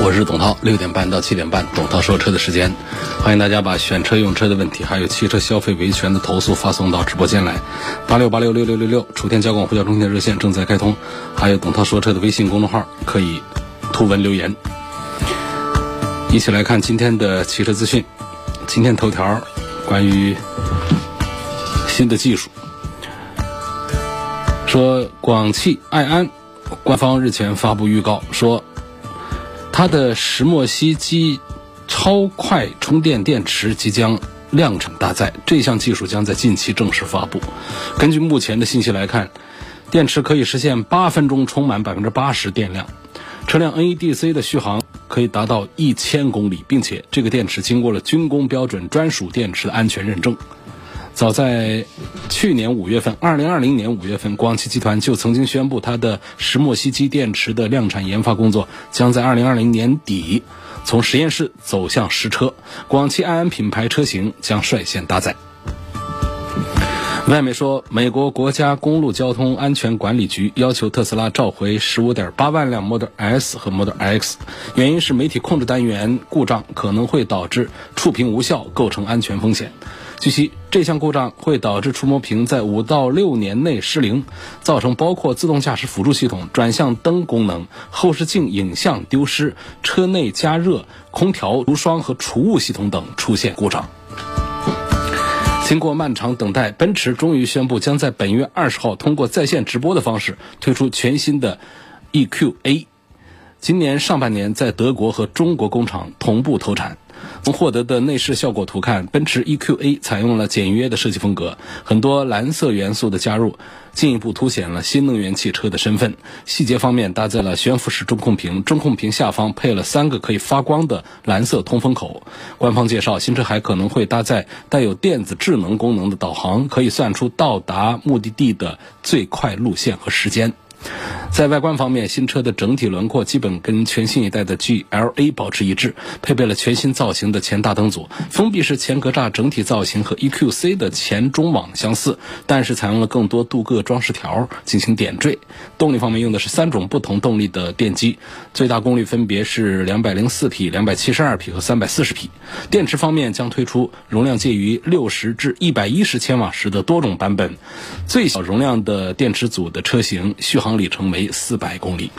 我是董涛，六点半到七点半，董涛说车的时间，欢迎大家把选车用车的问题，还有汽车消费维权的投诉发送到直播间来，八六八六六六六六，楚天交广呼叫中心热线正在开通，还有董涛说车的微信公众号可以图文留言。一起来看今天的汽车资讯，今天头条关于新的技术，说广汽埃安官方日前发布预告说。它的石墨烯基超快充电电池即将量产搭载，这项技术将在近期正式发布。根据目前的信息来看，电池可以实现八分钟充满百分之八十电量，车辆 NEDC 的续航可以达到一千公里，并且这个电池经过了军工标准专属电池的安全认证。早在去年五月份，二零二零年五月份，广汽集团就曾经宣布，它的石墨烯基电池的量产研发工作将在二零二零年底从实验室走向实车，广汽埃安品牌车型将率先搭载。外媒说，美国国家公路交通安全管理局要求特斯拉召回十五点八万辆 Model S 和 Model X，原因是媒体控制单元故障可能会导致触屏无效，构成安全风险。据悉，这项故障会导致触摸屏在五到六年内失灵，造成包括自动驾驶辅助系统、转向灯功能、后视镜影像丢失、车内加热、空调除霜和除雾系统等出现故障。经过漫长等待，奔驰终于宣布将在本月二十号通过在线直播的方式推出全新的 EQA，今年上半年在德国和中国工厂同步投产。从获得的内饰效果图看，奔驰 EQA 采用了简约的设计风格，很多蓝色元素的加入，进一步凸显了新能源汽车的身份。细节方面搭载了悬浮式中控屏，中控屏下方配了三个可以发光的蓝色通风口。官方介绍，新车还可能会搭载带有电子智能功能的导航，可以算出到达目的地的最快路线和时间。在外观方面，新车的整体轮廓基本跟全新一代的 GLA 保持一致，配备了全新造型的前大灯组，封闭式前格栅整体造型和 EQC 的前中网相似，但是采用了更多镀铬装饰条进行点缀。动力方面用的是三种不同动力的电机，最大功率分别是两百零四匹、两百七十二匹和三百四十匹。电池方面将推出容量介于六十至一百一十千瓦时的多种版本，最小容量的电池组的车型续航里程为。四百公里。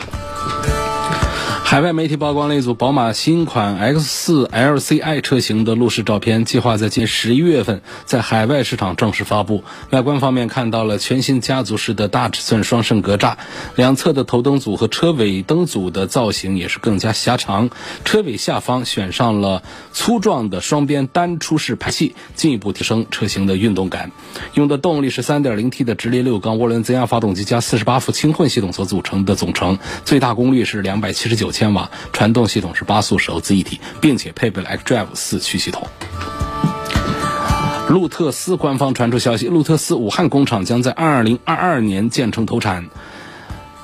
海外媒体曝光了一组宝马新款 X4 LCI 车型的路试照片，计划在今十一月份在海外市场正式发布。外观方面看到了全新家族式的大尺寸双肾格栅，两侧的头灯组和车尾灯组的造型也是更加狭长。车尾下方选上了粗壮的双边单出式排气，进一步提升车型的运动感。用的动力是 3.0T 的直列六缸涡轮增压发动机加48伏轻混系统所组成的总成，最大功率是279千。千瓦，传动系统是八速手自一体，并且配备了 xDrive 四驱系统。路特斯官方传出消息，路特斯武汉工厂将在二零二二年建成投产。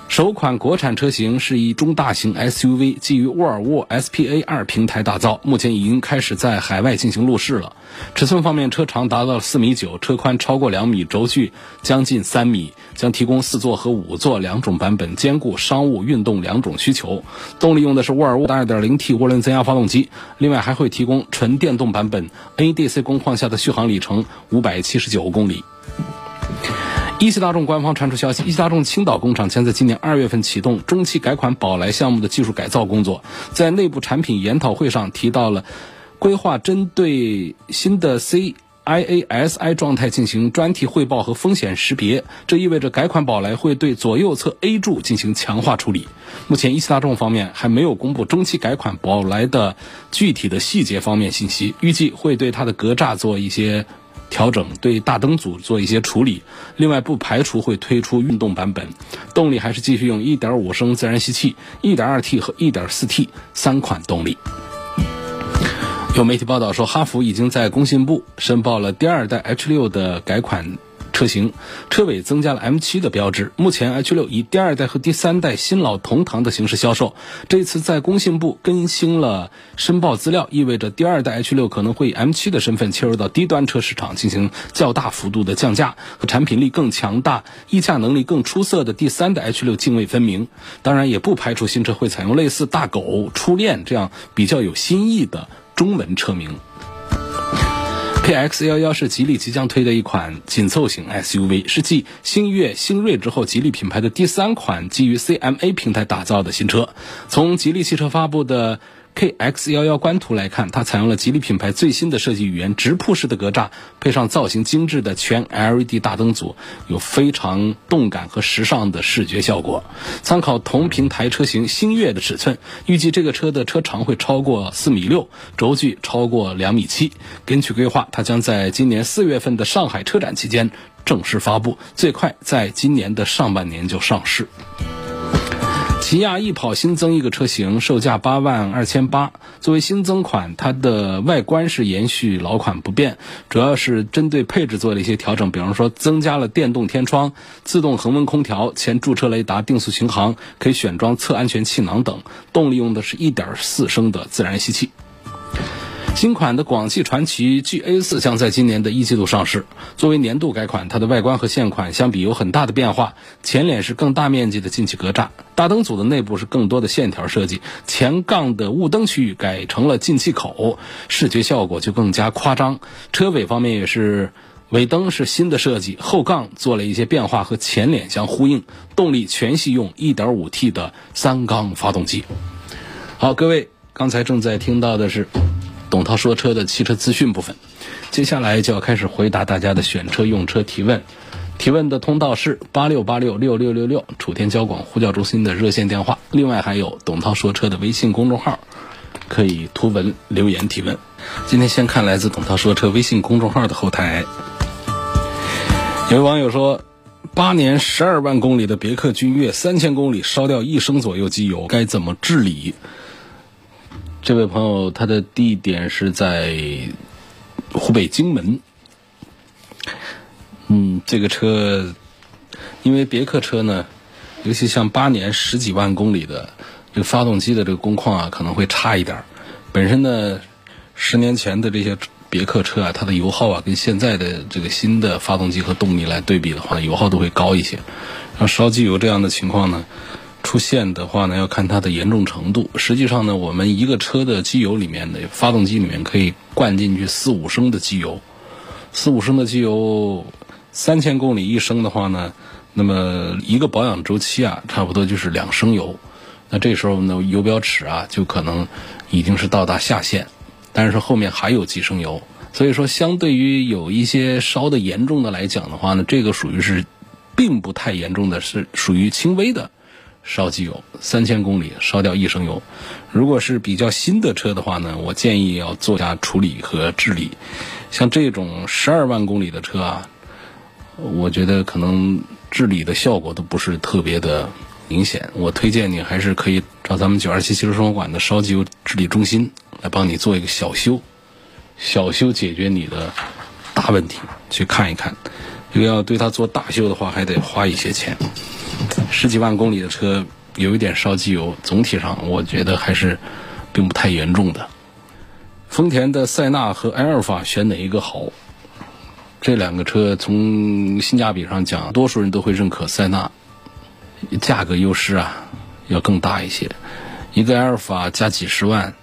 首款国产车型是以中大型 SUV，基于沃尔沃 SPA 二平台打造，目前已经开始在海外进行路试了。尺寸方面，车长达到四米九，车宽超过两米，轴距将近三米，将提供四座和五座两种版本，兼顾商务、运动两种需求。动力用的是沃尔沃的 2.0T 涡轮增压发动机，另外还会提供纯电动版本，NEDC 工况下的续航里程五百七十九公里。一汽大众官方传出消息，一汽大众青岛工厂将在今年二月份启动中期改款宝来项目的技术改造工作。在内部产品研讨会上提到了规划针对新的 CIASI 状态进行专题汇报和风险识别。这意味着改款宝来会对左右侧 A 柱进行强化处理。目前一汽大众方面还没有公布中期改款宝来的具体的细节方面信息，预计会对它的格栅做一些。调整对大灯组做一些处理，另外不排除会推出运动版本，动力还是继续用1.5升自然吸气、1.2T 和 1.4T 三款动力。有媒体报道说，哈弗已经在工信部申报了第二代 H 六的改款。车型车尾增加了 M7 的标志。目前 H6 以第二代和第三代新老同堂的形式销售。这次在工信部更新了申报资料，意味着第二代 H6 可能会以 M7 的身份切入到低端车市场，进行较大幅度的降价和产品力更强大、溢价能力更出色的第三代 H6 泾渭分明。当然，也不排除新车会采用类似大狗、初恋这样比较有新意的中文车名。KX 幺幺是吉利即将推的一款紧凑型 SUV，是继星越、星瑞之后，吉利品牌的第三款基于 CMA 平台打造的新车。从吉利汽车发布的。KX 幺幺官图来看，它采用了吉利品牌最新的设计语言，直瀑式的格栅，配上造型精致的全 LED 大灯组，有非常动感和时尚的视觉效果。参考同平台车型星越的尺寸，预计这个车的车长会超过四米六，轴距超过两米七。根据规划，它将在今年四月份的上海车展期间正式发布，最快在今年的上半年就上市。起亚 e 跑新增一个车型，售价八万二千八。作为新增款，它的外观是延续老款不变，主要是针对配置做了一些调整，比方说增加了电动天窗、自动恒温空调、前驻车雷达、定速巡航，可以选装侧安全气囊等。动力用的是一点四升的自然吸气。新款的广汽传祺 GA4 将在今年的一季度上市。作为年度改款，它的外观和现款相比有很大的变化。前脸是更大面积的进气格栅，大灯组的内部是更多的线条设计，前杠的雾灯区域改成了进气口，视觉效果就更加夸张。车尾方面也是，尾灯是新的设计，后杠做了一些变化，和前脸相呼应。动力全系用 1.5T 的三缸发动机。好，各位，刚才正在听到的是。董涛说车的汽车资讯部分，接下来就要开始回答大家的选车用车提问。提问的通道是八六八六六六六六，楚天交广呼叫中心的热线电话。另外还有董涛说车的微信公众号，可以图文留言提问。今天先看来自董涛说车微信公众号的后台，有位网友说，八年十二万公里的别克君越，三千公里烧掉一升左右机油，该怎么治理？这位朋友，他的地点是在湖北荆门。嗯，这个车，因为别克车呢，尤其像八年十几万公里的这个发动机的这个工况啊，可能会差一点儿。本身呢，十年前的这些别克车啊，它的油耗啊，跟现在的这个新的发动机和动力来对比的话，油耗都会高一些。像烧机油这样的情况呢？出现的话呢，要看它的严重程度。实际上呢，我们一个车的机油里面的发动机里面可以灌进去四五升的机油，四五升的机油，三千公里一升的话呢，那么一个保养周期啊，差不多就是两升油。那这时候呢，油标尺啊，就可能已经是到达下限，但是后面还有几升油。所以说，相对于有一些烧的严重的来讲的话呢，这个属于是并不太严重的，是属于轻微的。烧机油三千公里烧掉一升油，如果是比较新的车的话呢，我建议要做下处理和治理。像这种十二万公里的车啊，我觉得可能治理的效果都不是特别的明显。我推荐你还是可以找咱们九二七汽车生活馆的烧机油治理中心来帮你做一个小修，小修解决你的大问题，去看一看。这个要对它做大修的话，还得花一些钱。十几万公里的车有一点烧机油，总体上我觉得还是并不太严重的。丰田的塞纳和埃尔法选哪一个好？这两个车从性价比上讲，多数人都会认可塞纳，价格优势啊要更大一些。一个埃尔法加几十万，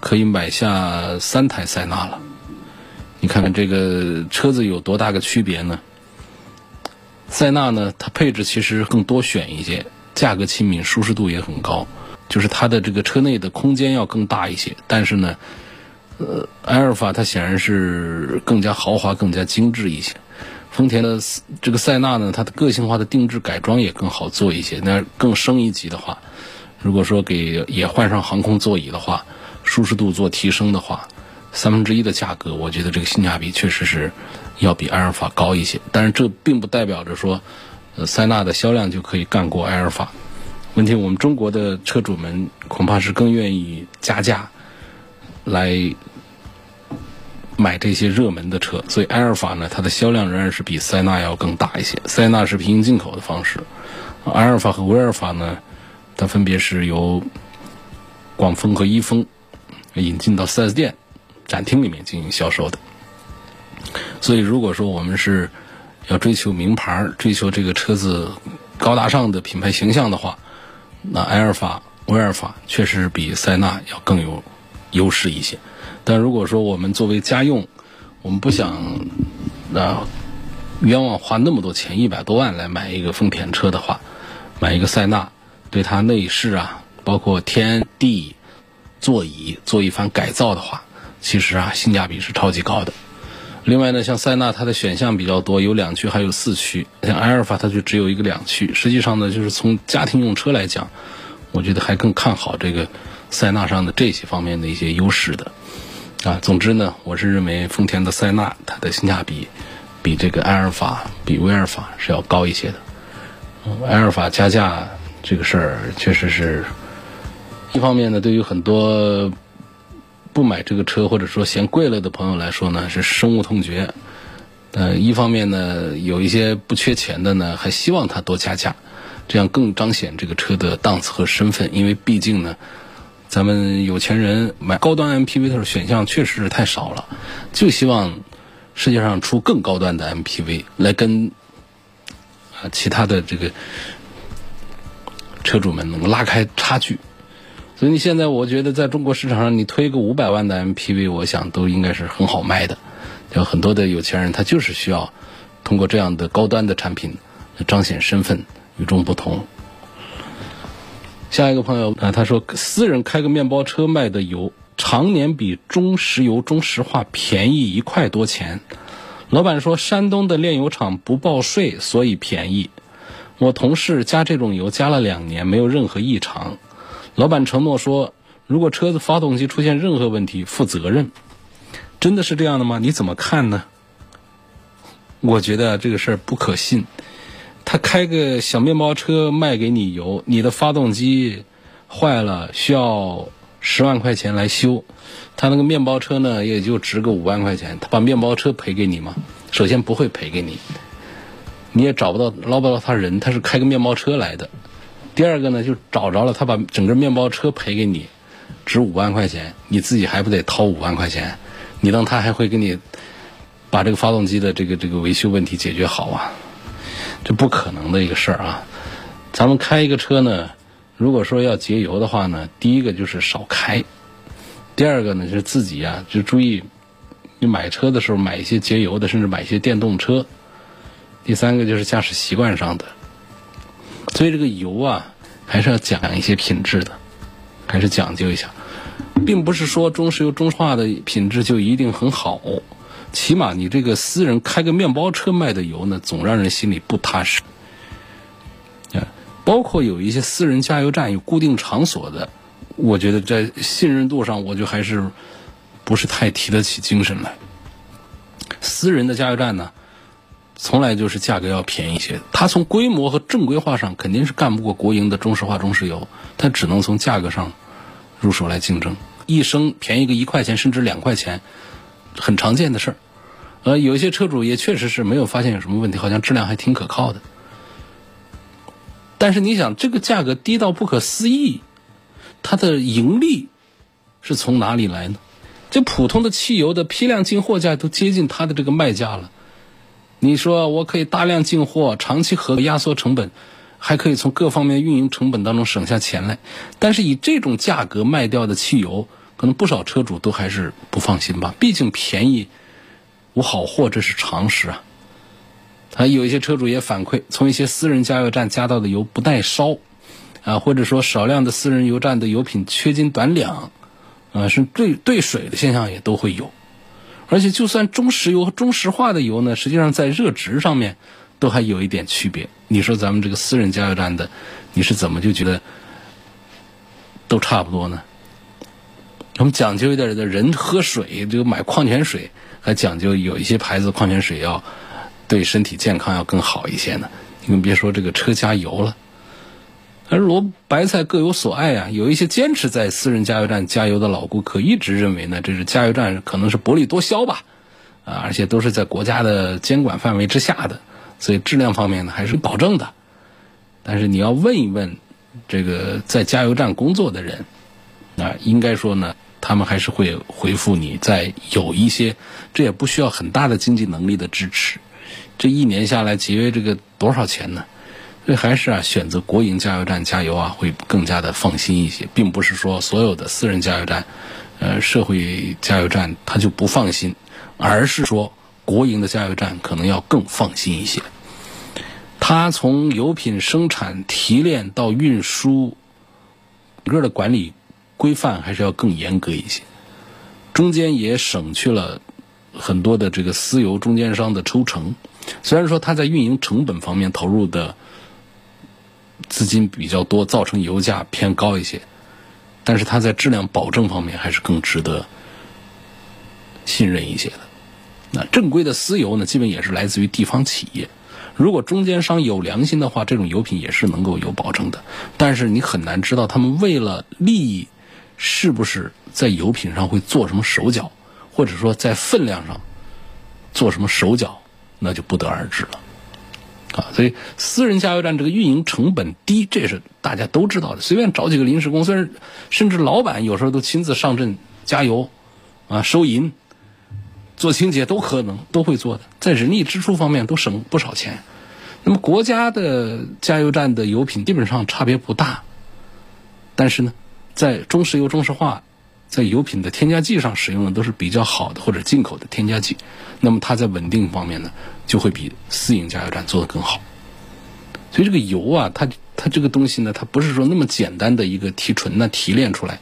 可以买下三台塞纳了。你看看这个车子有多大个区别呢？塞纳呢，它配置其实更多选一些，价格亲民，舒适度也很高，就是它的这个车内的空间要更大一些。但是呢，呃，埃尔法它显然是更加豪华、更加精致一些。丰田的这个塞纳呢，它的个性化的定制改装也更好做一些。那更升一级的话，如果说给也换上航空座椅的话，舒适度做提升的话，三分之一的价格，我觉得这个性价比确实是。要比埃尔法高一些，但是这并不代表着说，呃，塞纳的销量就可以干过埃尔法。问题我们中国的车主们恐怕是更愿意加价来买这些热门的车，所以埃尔法呢，它的销量仍然是比塞纳要更大一些。塞纳是平行进口的方式，埃尔法和威尔法呢，它分别是由广丰和一丰引进到 4S 店展厅里面进行销售的。所以，如果说我们是要追求名牌，追求这个车子高大上的品牌形象的话，那埃尔法、威尔法确实比塞纳要更有优势一些。但如果说我们作为家用，我们不想那冤枉花那么多钱，一百多万来买一个丰田车的话，买一个塞纳，对它内饰啊，包括天地座椅做一番改造的话，其实啊性价比是超级高的。另外呢，像塞纳它的选项比较多，有两驱还有四驱。像埃尔法它就只有一个两驱。实际上呢，就是从家庭用车来讲，我觉得还更看好这个塞纳上的这些方面的一些优势的。啊，总之呢，我是认为丰田的塞纳它的性价比比这个埃尔法、比威尔法是要高一些的。埃尔法加价这个事儿确实是一方面呢，对于很多。不买这个车，或者说嫌贵了的朋友来说呢，是深恶痛绝。呃，一方面呢，有一些不缺钱的呢，还希望他多加价，这样更彰显这个车的档次和身份。因为毕竟呢，咱们有钱人买高端 MPV 的时候选项确实是太少了，就希望世界上出更高端的 MPV 来跟啊其他的这个车主们能拉开差距。所以你现在，我觉得在中国市场上，你推个五百万的 MPV，我想都应该是很好卖的。有很多的有钱人，他就是需要通过这样的高端的产品彰显身份、与众不同。下一个朋友啊，他说私人开个面包车卖的油，常年比中石油、中石化便宜一块多钱。老板说山东的炼油厂不报税，所以便宜。我同事加这种油加了两年，没有任何异常。老板承诺说，如果车子发动机出现任何问题，负责任。真的是这样的吗？你怎么看呢？我觉得这个事儿不可信。他开个小面包车卖给你油，你的发动机坏了需要十万块钱来修，他那个面包车呢也就值个五万块钱，他把面包车赔给你吗？首先不会赔给你，你也找不到捞不到他人，他是开个面包车来的。第二个呢，就找着了，他把整个面包车赔给你，值五万块钱，你自己还不得掏五万块钱？你当他还会给你把这个发动机的这个这个维修问题解决好啊？这不可能的一个事儿啊！咱们开一个车呢，如果说要节油的话呢，第一个就是少开，第二个呢就是自己啊就注意，你买车的时候买一些节油的，甚至买一些电动车。第三个就是驾驶习惯上的。所以这个油啊，还是要讲一些品质的，还是讲究一下，并不是说中石油、中石化的品质就一定很好。起码你这个私人开个面包车卖的油呢，总让人心里不踏实。啊，包括有一些私人加油站有固定场所的，我觉得在信任度上，我就还是不是太提得起精神来。私人的加油站呢？从来就是价格要便宜些，它从规模和正规化上肯定是干不过国营的中石化、中石油，它只能从价格上入手来竞争。一升便宜个一块钱甚至两块钱，很常见的事儿。呃，有一些车主也确实是没有发现有什么问题，好像质量还挺可靠的。但是你想，这个价格低到不可思议，它的盈利是从哪里来呢？这普通的汽油的批量进货价都接近它的这个卖价了。你说我可以大量进货，长期合压缩成本，还可以从各方面运营成本当中省下钱来。但是以这种价格卖掉的汽油，可能不少车主都还是不放心吧？毕竟便宜无好货，这是常识啊。啊，有一些车主也反馈，从一些私人加油站加到的油不耐烧，啊，或者说少量的私人油站的油品缺斤短两，啊，是兑兑水的现象也都会有。而且，就算中石油和中石化的油呢，实际上在热值上面都还有一点区别。你说咱们这个私人加油站的，你是怎么就觉得都差不多呢？我们讲究一点的人喝水，就买矿泉水，还讲究有一些牌子矿泉水要对身体健康要更好一些呢。你更别说这个车加油了。而萝卜白菜各有所爱啊，有一些坚持在私人加油站加油的老顾客一直认为呢，这是加油站可能是薄利多销吧，啊，而且都是在国家的监管范围之下的，所以质量方面呢还是保证的。但是你要问一问这个在加油站工作的人，啊，应该说呢，他们还是会回复你，在有一些，这也不需要很大的经济能力的支持，这一年下来节约这个多少钱呢？所以还是啊，选择国营加油站加油啊，会更加的放心一些，并不是说所有的私人加油站，呃，社会加油站他就不放心，而是说国营的加油站可能要更放心一些。它从油品生产、提炼到运输，整个的管理规范还是要更严格一些，中间也省去了很多的这个私油中间商的抽成。虽然说它在运营成本方面投入的。资金比较多，造成油价偏高一些，但是它在质量保证方面还是更值得信任一些的。那正规的私油呢，基本也是来自于地方企业。如果中间商有良心的话，这种油品也是能够有保证的。但是你很难知道他们为了利益，是不是在油品上会做什么手脚，或者说在分量上做什么手脚，那就不得而知了。啊，所以私人加油站这个运营成本低，这是大家都知道的。随便找几个临时工，虽然甚至老板有时候都亲自上阵加油，啊，收银、做清洁都可能都会做的，在人力支出方面都省不少钱。那么国家的加油站的油品基本上差别不大，但是呢，在中石油、中石化。在油品的添加剂上使用的都是比较好的或者进口的添加剂，那么它在稳定方面呢，就会比私营加油站做得更好。所以这个油啊，它它这个东西呢，它不是说那么简单的一个提纯呢提炼出来，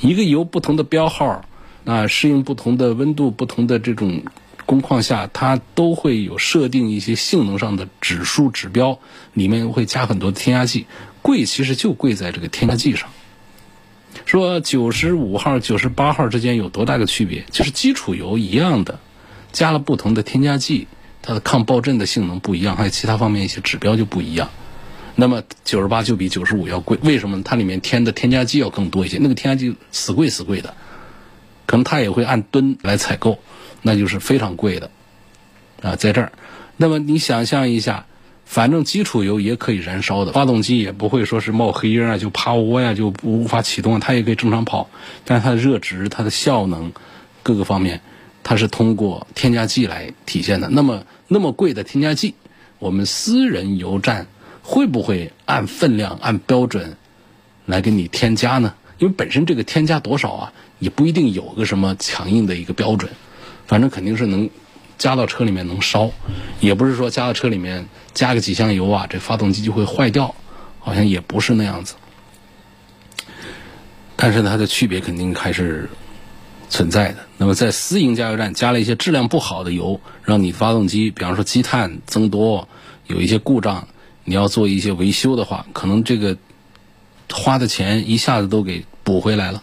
一个油不同的标号啊，适应不同的温度、不同的这种工况下，它都会有设定一些性能上的指数指标，里面会加很多添加剂，贵其实就贵在这个添加剂上。说九十五号、九十八号之间有多大个区别？就是基础油一样的，加了不同的添加剂，它的抗爆震的性能不一样，还有其他方面一些指标就不一样。那么九十八就比九十五要贵，为什么？它里面添的添加剂要更多一些，那个添加剂死贵死贵的，可能它也会按吨来采购，那就是非常贵的啊，在这儿。那么你想象一下。反正基础油也可以燃烧的，发动机也不会说是冒黑烟啊，就趴窝呀，就无法启动，它也可以正常跑。但是它的热值、它的效能各个方面，它是通过添加剂来体现的。那么那么贵的添加剂，我们私人油站会不会按分量、按标准来给你添加呢？因为本身这个添加多少啊，也不一定有个什么强硬的一个标准，反正肯定是能。加到车里面能烧，也不是说加到车里面加个几箱油啊，这发动机就会坏掉，好像也不是那样子。但是它的区别肯定还是存在的。那么在私营加油站加了一些质量不好的油，让你发动机，比方说积碳增多，有一些故障，你要做一些维修的话，可能这个花的钱一下子都给补回来了。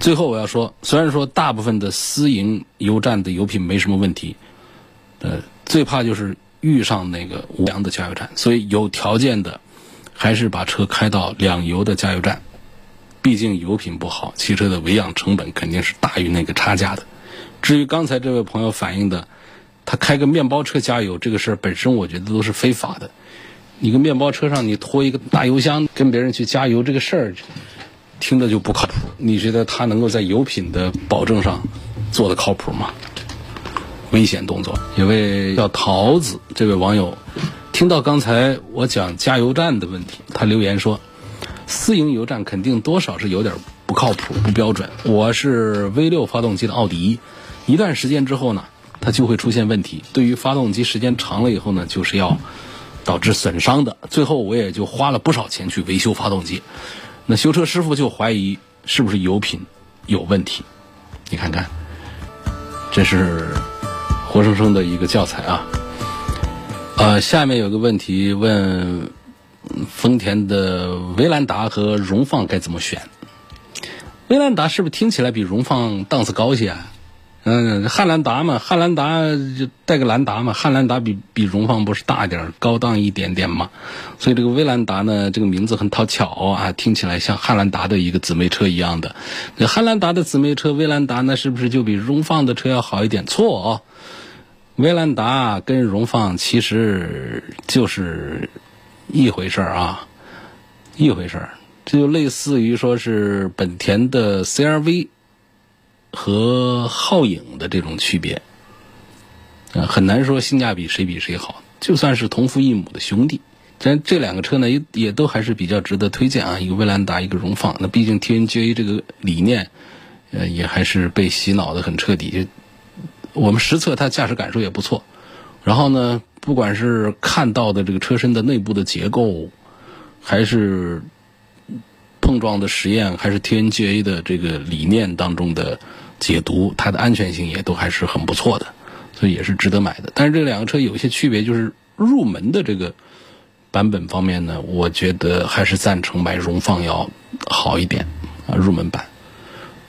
最后我要说，虽然说大部分的私营油站的油品没什么问题，呃，最怕就是遇上那个无良的加油站，所以有条件的还是把车开到两油的加油站，毕竟油品不好，汽车的维养成本肯定是大于那个差价的。至于刚才这位朋友反映的，他开个面包车加油这个事儿本身，我觉得都是非法的。你个面包车上你拖一个大油箱跟别人去加油这个事儿。听着就不靠谱。你觉得他能够在油品的保证上做的靠谱吗？危险动作。有位叫桃子这位网友，听到刚才我讲加油站的问题，他留言说：“私营油站肯定多少是有点不靠谱、不标准。我是 V 六发动机的奥迪，一段时间之后呢，它就会出现问题。对于发动机时间长了以后呢，就是要导致损伤的。最后我也就花了不少钱去维修发动机。”那修车师傅就怀疑是不是油品有问题？你看看，这是活生生的一个教材啊！呃，下面有个问题问丰田的威兰达和荣放该怎么选？威兰达是不是听起来比荣放档次高些啊？嗯，汉兰达嘛，汉兰达就带个兰达嘛，汉兰达比比荣放不是大一点，高档一点点嘛，所以这个威兰达呢，这个名字很讨巧啊，听起来像汉兰达的一个姊妹车一样的。那汉兰达的姊妹车威兰达呢，是不是就比荣放的车要好一点？错哦，威兰达跟荣放其实就是一回事儿啊，一回事儿，这就类似于说是本田的 CRV。和皓影的这种区别，啊，很难说性价比谁比谁好。就算是同父异母的兄弟，但这两个车呢，也也都还是比较值得推荐啊。一个威兰达，一个荣放。那毕竟 TNGA 这个理念，呃，也还是被洗脑的很彻底。我们实测它驾驶感受也不错。然后呢，不管是看到的这个车身的内部的结构，还是碰撞的实验，还是 TNGA 的这个理念当中的。解读它的安全性也都还是很不错的，所以也是值得买的。但是这两个车有一些区别，就是入门的这个版本方面呢，我觉得还是赞成买荣放要好一点啊。入门版，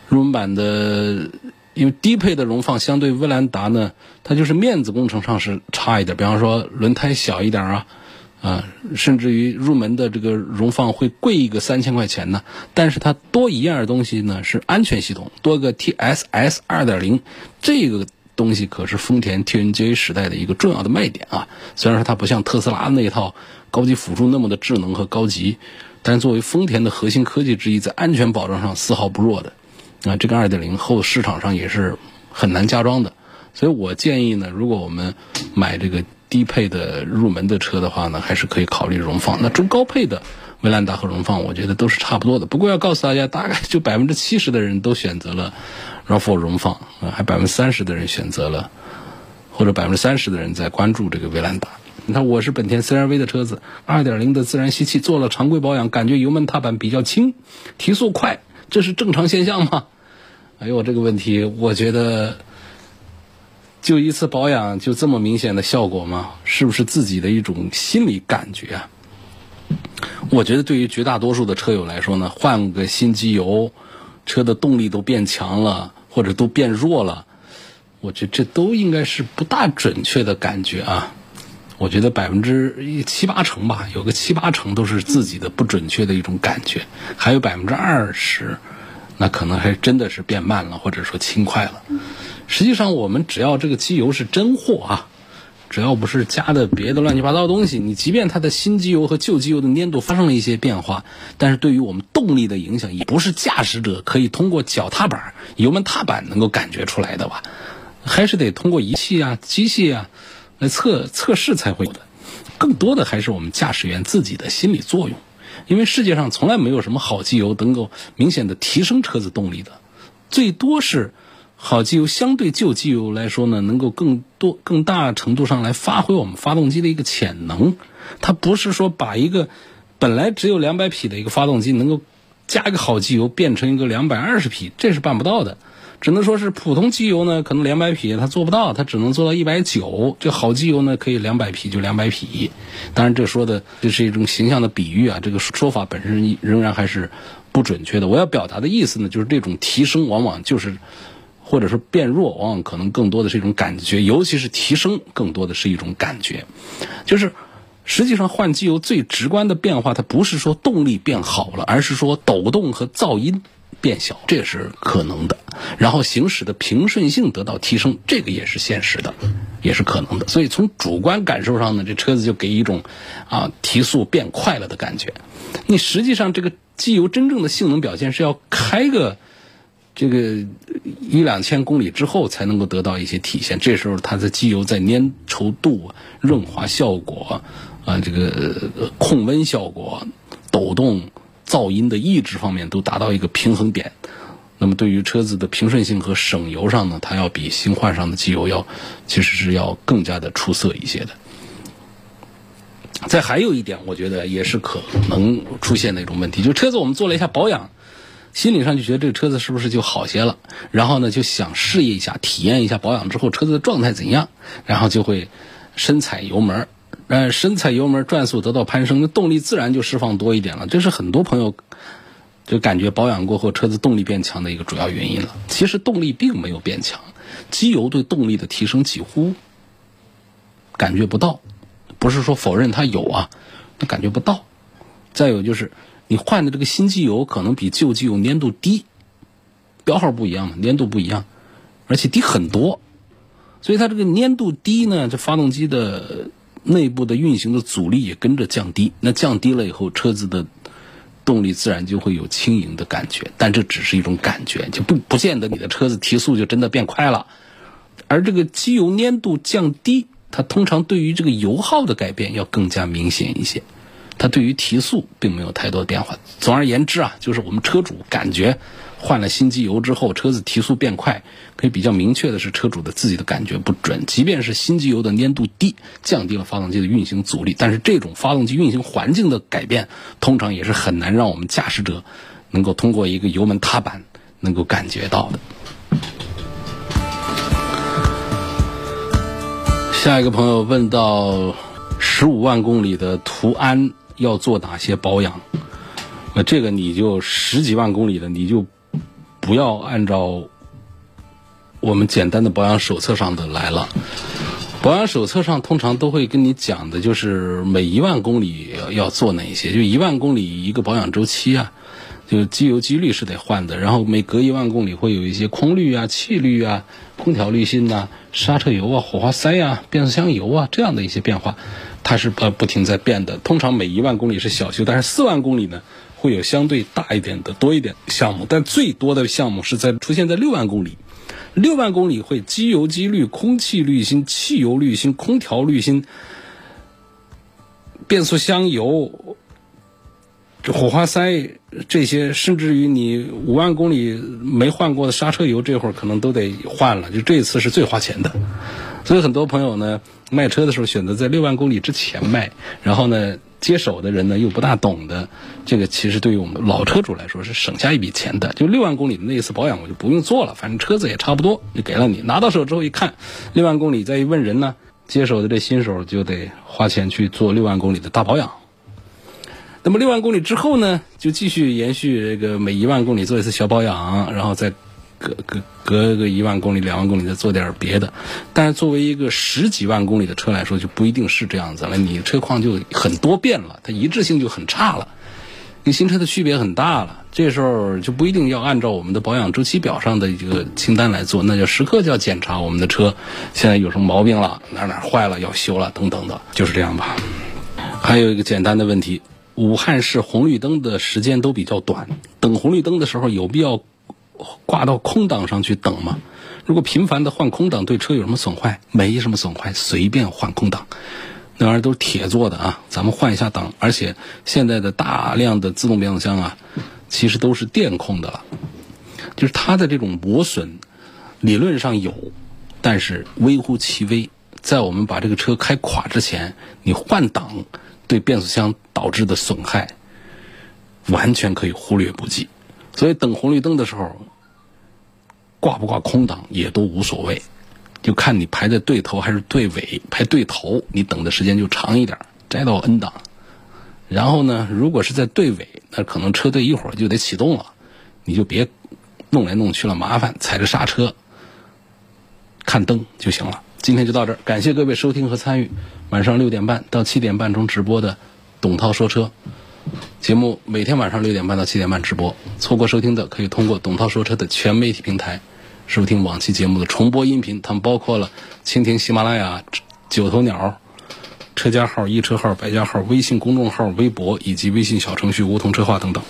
入门版的，因为低配的荣放相对威兰达呢，它就是面子工程上是差一点，比方说轮胎小一点啊。啊，甚至于入门的这个荣放会贵一个三千块钱呢，但是它多一样东西呢，是安全系统，多个 TSS 二点零，这个东西可是丰田 TNGA 时代的一个重要的卖点啊。虽然说它不像特斯拉那一套高级辅助那么的智能和高级，但作为丰田的核心科技之一，在安全保障上丝毫不弱的。啊，这个二点零后市场上也是很难加装的，所以我建议呢，如果我们买这个。低配的入门的车的话呢，还是可以考虑荣放。那中高配的威兰达和荣放，我觉得都是差不多的。不过要告诉大家，大概就百分之七十的人都选择了 RAV4 荣放啊，还百分之三十的人选择了，或者百分之三十的人在关注这个威兰达。你看，我是本田 CR-V 的车子，二点零的自然吸气，做了常规保养，感觉油门踏板比较轻，提速快，这是正常现象吗？哎呦，这个问题，我觉得。就一次保养就这么明显的效果吗？是不是自己的一种心理感觉啊？我觉得对于绝大多数的车友来说呢，换个新机油，车的动力都变强了，或者都变弱了，我觉得这都应该是不大准确的感觉啊。我觉得百分之七八成吧，有个七八成都是自己的不准确的一种感觉，还有百分之二十，那可能还真的是变慢了，或者说轻快了。实际上，我们只要这个机油是真货啊，只要不是加的别的乱七八糟的东西，你即便它的新机油和旧机油的粘度发生了一些变化，但是对于我们动力的影响，也不是驾驶者可以通过脚踏板、油门踏板能够感觉出来的吧？还是得通过仪器啊、机器啊来测测试才会有的。更多的还是我们驾驶员自己的心理作用，因为世界上从来没有什么好机油能够明显的提升车子动力的，最多是。好机油相对旧机油来说呢，能够更多、更大程度上来发挥我们发动机的一个潜能。它不是说把一个本来只有两百匹的一个发动机，能够加一个好机油变成一个两百二十匹，这是办不到的。只能说是普通机油呢，可能两百匹它做不到，它只能做到一百九。这好机油呢，可以两百匹就两百匹。当然，这说的这是一种形象的比喻啊，这个说法本身仍然还是不准确的。我要表达的意思呢，就是这种提升往往就是。或者说变弱，往往可能更多的是一种感觉，尤其是提升，更多的是一种感觉。就是实际上换机油最直观的变化，它不是说动力变好了，而是说抖动和噪音变小，这也是可能的。然后行驶的平顺性得到提升，这个也是现实的，也是可能的。所以从主观感受上呢，这车子就给一种啊提速变快了的感觉。你实际上这个机油真正的性能表现是要开个。这个一两千公里之后才能够得到一些体现，这时候它的机油在粘稠度、润滑效果啊，这个控温效果、抖动、噪音的抑制方面都达到一个平衡点。那么对于车子的平顺性和省油上呢，它要比新换上的机油要其实是要更加的出色一些的。再还有一点，我觉得也是可能出现的一种问题，就车子我们做了一下保养。心理上就觉得这个车子是不是就好些了？然后呢，就想试一下、体验一下保养之后车子的状态怎样，然后就会深踩油门，呃，深踩油门，转速得到攀升，那动力自然就释放多一点了。这是很多朋友就感觉保养过后车子动力变强的一个主要原因了。其实动力并没有变强，机油对动力的提升几乎感觉不到，不是说否认它有啊，那感觉不到。再有就是你换的这个新机油可能比旧机油粘度低，标号不一样嘛，粘度不一样，而且低很多，所以它这个粘度低呢，这发动机的内部的运行的阻力也跟着降低。那降低了以后，车子的动力自然就会有轻盈的感觉，但这只是一种感觉，就不不见得你的车子提速就真的变快了。而这个机油粘度降低，它通常对于这个油耗的改变要更加明显一些。它对于提速并没有太多变化。总而言之啊，就是我们车主感觉换了新机油之后，车子提速变快，可以比较明确的是车主的自己的感觉不准。即便是新机油的粘度低，降低了发动机的运行阻力，但是这种发动机运行环境的改变，通常也是很难让我们驾驶者能够通过一个油门踏板能够感觉到的。下一个朋友问到十五万公里的途安。要做哪些保养？那这个你就十几万公里的，你就不要按照我们简单的保养手册上的来了。保养手册上通常都会跟你讲的，就是每一万公里要做哪些，就一万公里一个保养周期啊，就机油机滤是得换的，然后每隔一万公里会有一些空滤啊、气滤啊、空调滤芯呐、刹车油啊、火花塞啊、变速箱油啊这样的一些变化。它是呃不停在变的，通常每一万公里是小修，但是四万公里呢会有相对大一点的多一点项目，但最多的项目是在出现在六万公里，六万公里会机油机滤、空气滤芯、汽油滤芯、空调滤芯、变速箱油、这火花塞这些，甚至于你五万公里没换过的刹车油，这会儿可能都得换了，就这一次是最花钱的。所以很多朋友呢，卖车的时候选择在六万公里之前卖，然后呢，接手的人呢又不大懂的，这个其实对于我们老车主来说是省下一笔钱的。就六万公里的那一次保养，我就不用做了，反正车子也差不多，就给了你。拿到手之后一看，六万公里再一问人呢，接手的这新手就得花钱去做六万公里的大保养。那么六万公里之后呢，就继续延续这个每一万公里做一次小保养，然后再。隔隔隔个一万公里、两万公里再做点别的，但是作为一个十几万公里的车来说，就不一定是这样子了。你车况就很多变了，它一致性就很差了，跟新车的区别很大了。这时候就不一定要按照我们的保养周期表上的一个清单来做，那就时刻就要检查我们的车现在有什么毛病了，哪哪坏了要修了等等的，就是这样吧。还有一个简单的问题：武汉市红绿灯的时间都比较短，等红绿灯的时候有必要？挂到空档上去等吗？如果频繁的换空档对车有什么损坏？没什么损坏，随便换空档，那玩意儿都是铁做的啊，咱们换一下档。而且现在的大量的自动变速箱啊，其实都是电控的了，就是它的这种磨损理论上有，但是微乎其微。在我们把这个车开垮之前，你换挡对变速箱导致的损害，完全可以忽略不计。所以等红绿灯的时候，挂不挂空挡也都无所谓，就看你排在对头还是对尾。排对头，你等的时间就长一点，摘到 N 档。然后呢，如果是在对尾，那可能车队一会儿就得启动了，你就别弄来弄去了，麻烦，踩着刹车看灯就行了。今天就到这儿，感谢各位收听和参与晚上六点半到七点半中直播的董涛说车。节目每天晚上六点半到七点半直播，错过收听的可以通过董涛说车的全媒体平台收听往期节目的重播音频，它们包括了蜻蜓、喜马拉雅、九头鸟、车家号、一车号、百家号、微信公众号、微博以及微信小程序梧桐车话等等。